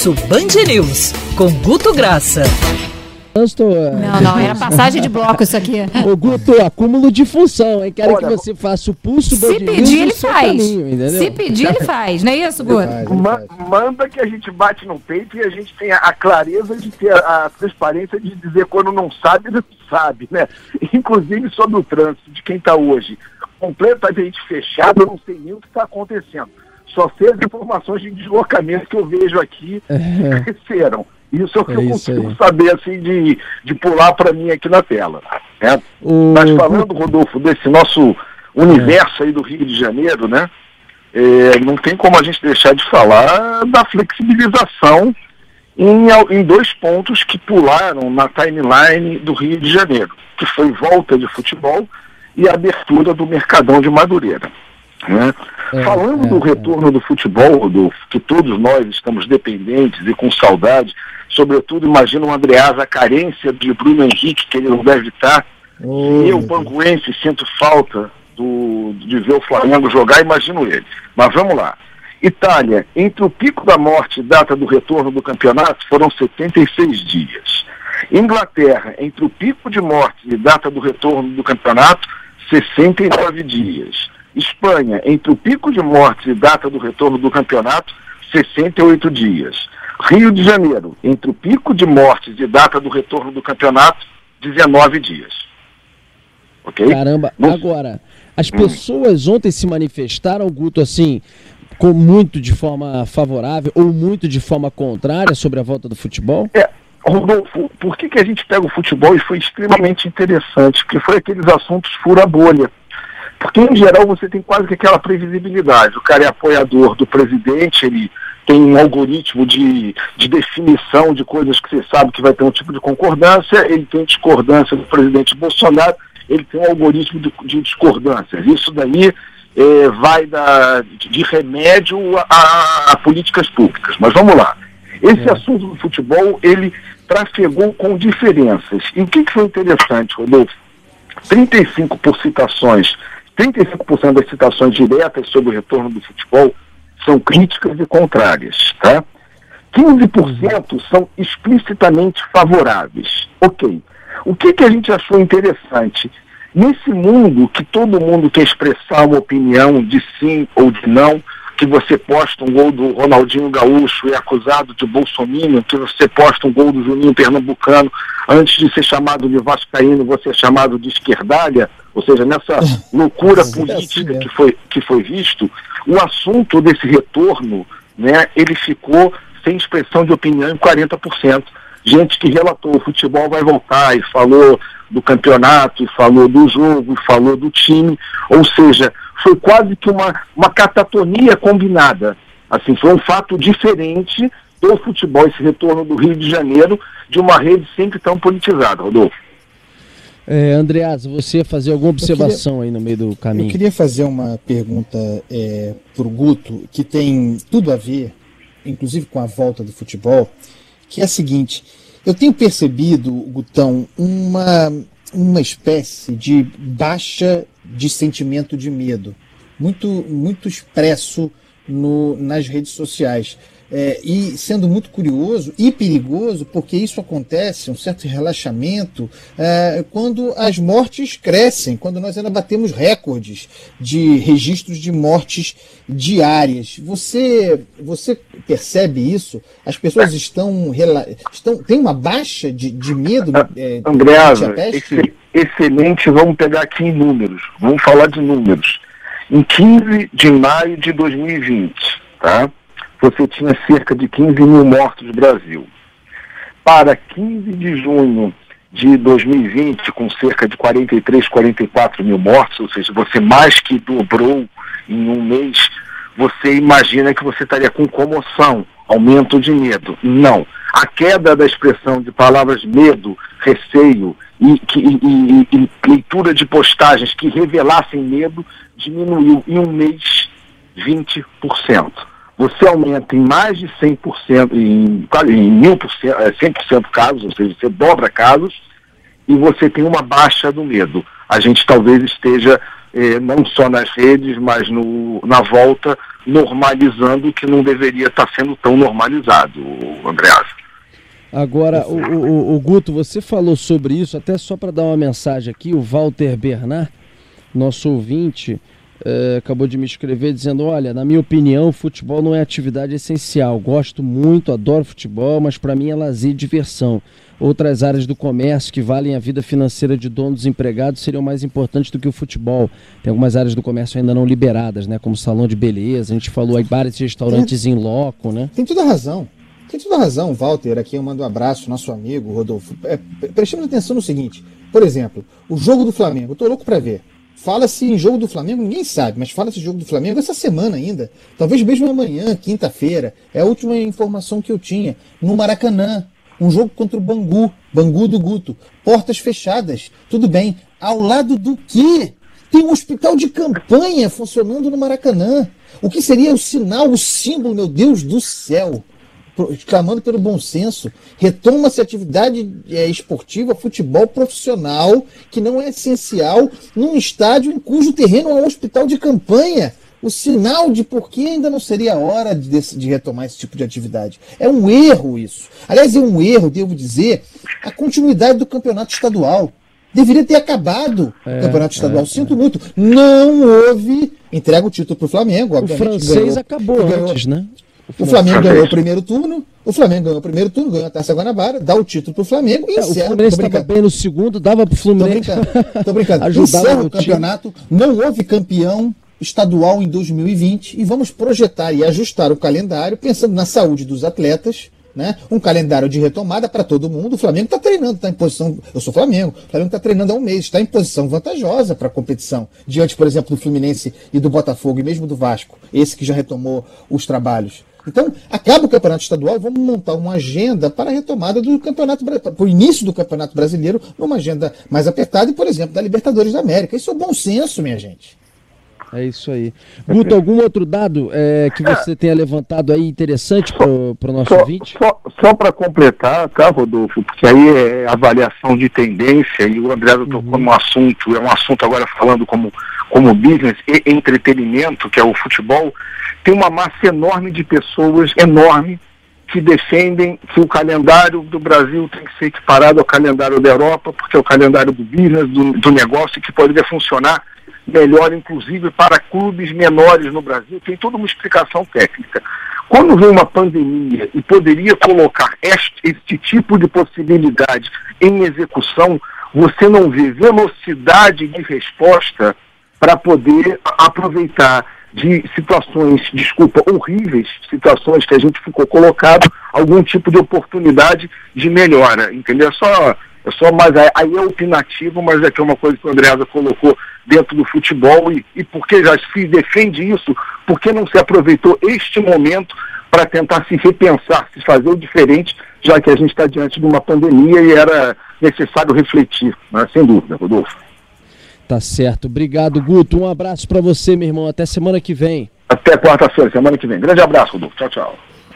Pulso Band News, com Guto Graça. Não, não, era passagem de bloco isso aqui. Ô, Guto, acúmulo de função, hein? Quero Olha, que você faça o pulso Se pedir, ele faz. Caminho, Se pedir, ele faz. Não é isso, Guto? Faz, Ma manda que a gente bate no peito e a gente tenha a clareza de ter a, a transparência de dizer quando não sabe, não sabe, né? Inclusive sobre o trânsito de quem está hoje completamente fechado, eu não sei nem o que está acontecendo. Só sei as informações de deslocamento que eu vejo aqui é. cresceram. Isso é o que é eu consigo aí. saber assim de, de pular para mim aqui na tela. Né? O... Mas falando, Rodolfo, desse nosso universo aí do Rio de Janeiro, né? É, não tem como a gente deixar de falar da flexibilização em, em dois pontos que pularam na timeline do Rio de Janeiro, que foi volta de futebol e abertura do Mercadão de Madureira. Né? É, Falando é, do retorno do futebol, Rodolfo, que todos nós estamos dependentes e com saudade, sobretudo imagino o Andreas, a carência de Bruno Henrique, que ele não deve estar, oh, eu, banguense, sinto falta do, de ver o Flamengo jogar, imagino ele. Mas vamos lá. Itália, entre o pico da morte e data do retorno do campeonato, foram 76 dias. Inglaterra, entre o pico de morte e data do retorno do campeonato, 69 dias. Espanha, entre o pico de mortes e data do retorno do campeonato, 68 dias. Rio de Janeiro, entre o pico de mortes e data do retorno do campeonato, 19 dias. Ok? Caramba, agora, as hum. pessoas hum. ontem se manifestaram, Guto, assim, com muito de forma favorável ou muito de forma contrária sobre a volta do futebol? É, Rodolfo, por que, que a gente pega o futebol e foi extremamente interessante? Porque foi aqueles assuntos fura bolha. Porque, em geral, você tem quase que aquela previsibilidade. O cara é apoiador do presidente, ele tem um algoritmo de, de definição de coisas que você sabe que vai ter um tipo de concordância, ele tem discordância do presidente Bolsonaro, ele tem um algoritmo de, de discordâncias. Isso daí é, vai da, de remédio a, a, políticas públicas. Mas vamos lá. Esse é. assunto do futebol, ele trafegou com diferenças. E o que, que foi interessante, Rodolfo? 35 por citações 35% das citações diretas sobre o retorno do futebol são críticas e contrárias, tá? 15% são explicitamente favoráveis. Ok. O que, que a gente achou interessante? Nesse mundo que todo mundo quer expressar uma opinião de sim ou de não, que você posta um gol do Ronaldinho Gaúcho e é acusado de bolsominion, que você posta um gol do Juninho Pernambucano, antes de ser chamado de vascaíno, você é chamado de esquerdalha, ou seja, nessa loucura política que foi, que foi visto, o assunto desse retorno, né, ele ficou sem expressão de opinião em 40%. Gente que relatou o futebol vai voltar e falou do campeonato, e falou do jogo, e falou do time, ou seja, foi quase que uma, uma catatonia combinada. Assim, foi um fato diferente do futebol, esse retorno do Rio de Janeiro, de uma rede sempre tão politizada, Rodolfo. É, Andreas, você fazer alguma observação queria, aí no meio do caminho? Eu queria fazer uma pergunta é, para o Guto, que tem tudo a ver, inclusive com a volta do futebol, que é a seguinte: eu tenho percebido, Gutão, uma, uma espécie de baixa de sentimento de medo, muito, muito expresso no, nas redes sociais. É, e sendo muito curioso e perigoso, porque isso acontece, um certo relaxamento, é, quando as mortes crescem, quando nós ainda batemos recordes de registros de mortes diárias. Você, você percebe isso? As pessoas estão, estão têm uma baixa de, de medo? É, Andreasa, excelente, vamos pegar aqui em números, vamos falar de números. Em 15 de maio de 2020, tá? você tinha cerca de 15 mil mortos no Brasil. Para 15 de junho de 2020, com cerca de 43, 44 mil mortos, ou seja, você mais que dobrou em um mês, você imagina que você estaria com comoção, aumento de medo. Não. A queda da expressão de palavras medo, receio e, e, e, e leitura de postagens que revelassem medo diminuiu em um mês 20% você aumenta em mais de 100%, em, em 1000%, 100% é, casos, ou seja, você dobra casos, e você tem uma baixa do medo. A gente talvez esteja, eh, não só nas redes, mas no, na volta, normalizando o que não deveria estar sendo tão normalizado, Andreas. Agora, o, o, o, Guto, você falou sobre isso, até só para dar uma mensagem aqui, o Walter Bernard, nosso ouvinte, eh, acabou de me escrever dizendo: Olha, na minha opinião, futebol não é atividade essencial. Gosto muito, adoro futebol, mas para mim é lazer e diversão. Outras áreas do comércio que valem a vida financeira de donos empregados seriam mais importantes do que o futebol. Tem algumas áreas do comércio ainda não liberadas, né? Como salão de beleza, a gente falou aí bares e restaurantes em loco, né? Tem toda razão. Tem toda razão, Walter. Aqui eu mando um abraço, nosso amigo Rodolfo. É, prestemos atenção no seguinte: por exemplo, o jogo do Flamengo. Eu tô louco para ver. Fala-se em jogo do Flamengo, ninguém sabe, mas fala-se jogo do Flamengo essa semana ainda. Talvez mesmo amanhã, quinta-feira. É a última informação que eu tinha. No Maracanã. Um jogo contra o Bangu. Bangu do Guto. Portas fechadas. Tudo bem. Ao lado do quê? Tem um hospital de campanha funcionando no Maracanã. O que seria o sinal, o símbolo, meu Deus do céu, clamando pelo bom senso, retoma-se atividade é, esportiva, futebol profissional, que não é essencial, num estádio em cujo terreno é um hospital de campanha. O sinal de por que ainda não seria a hora de, de, retomar esse tipo de atividade. É um erro isso. Aliás, é um erro, devo dizer, a continuidade do campeonato estadual. Deveria ter acabado é, o campeonato estadual. É, Sinto é. muito. Não houve. Entrega o título para o Flamengo. O francês ganhou, acabou ganhou, antes, né? O Flamengo ganhou o primeiro turno, o Flamengo ganhou o primeiro turno, ganhou a Taça Guanabara, dá o título pro Flamengo e é, encerra. O Fluminense estava bem no segundo, dava pro Fluminense. Tô brincando, tô brincando. encerra o campeonato, não houve campeão estadual em 2020 e vamos projetar e ajustar o calendário pensando na saúde dos atletas, né? Um calendário de retomada para todo mundo. O Flamengo está treinando, está em posição. Eu sou Flamengo. O Flamengo está treinando há um mês, está em posição vantajosa para a competição. Diante, por exemplo, do Fluminense e do Botafogo, e mesmo do Vasco, esse que já retomou os trabalhos. Então, acaba o campeonato estadual, vamos montar uma agenda para a retomada do campeonato, para o início do campeonato brasileiro, numa agenda mais apertada, e, por exemplo, da Libertadores da América. Isso é bom senso, minha gente. É isso aí. Guto, algum outro dado é, que você tenha levantado aí interessante para o nosso só, ouvinte? Só, só para completar, tá, Rodolfo? Porque aí é avaliação de tendência e o André tocou uhum. no assunto, é um assunto agora falando como, como business e entretenimento, que é o futebol tem uma massa enorme de pessoas, enorme, que defendem que o calendário do Brasil tem que ser equiparado ao calendário da Europa, porque é o calendário do business, do, do negócio, que poderia funcionar melhor, inclusive, para clubes menores no Brasil. Tem toda uma explicação técnica. Quando vem uma pandemia e poderia colocar este, este tipo de possibilidade em execução, você não vê velocidade de resposta para poder aproveitar de situações, desculpa, horríveis, situações que a gente ficou colocado, algum tipo de oportunidade de melhora, entendeu? É só, é só mais, aí é opinativo, mas é que é uma coisa que o Andreasa colocou dentro do futebol e, e porque já se defende isso, porque não se aproveitou este momento para tentar se repensar, se fazer diferente, já que a gente está diante de uma pandemia e era necessário refletir, né? sem dúvida, Rodolfo. Tá certo. Obrigado, Guto. Um abraço para você, meu irmão. Até semana que vem. Até quarta-feira, semana que vem. Grande abraço, Rodolfo. Tchau, tchau.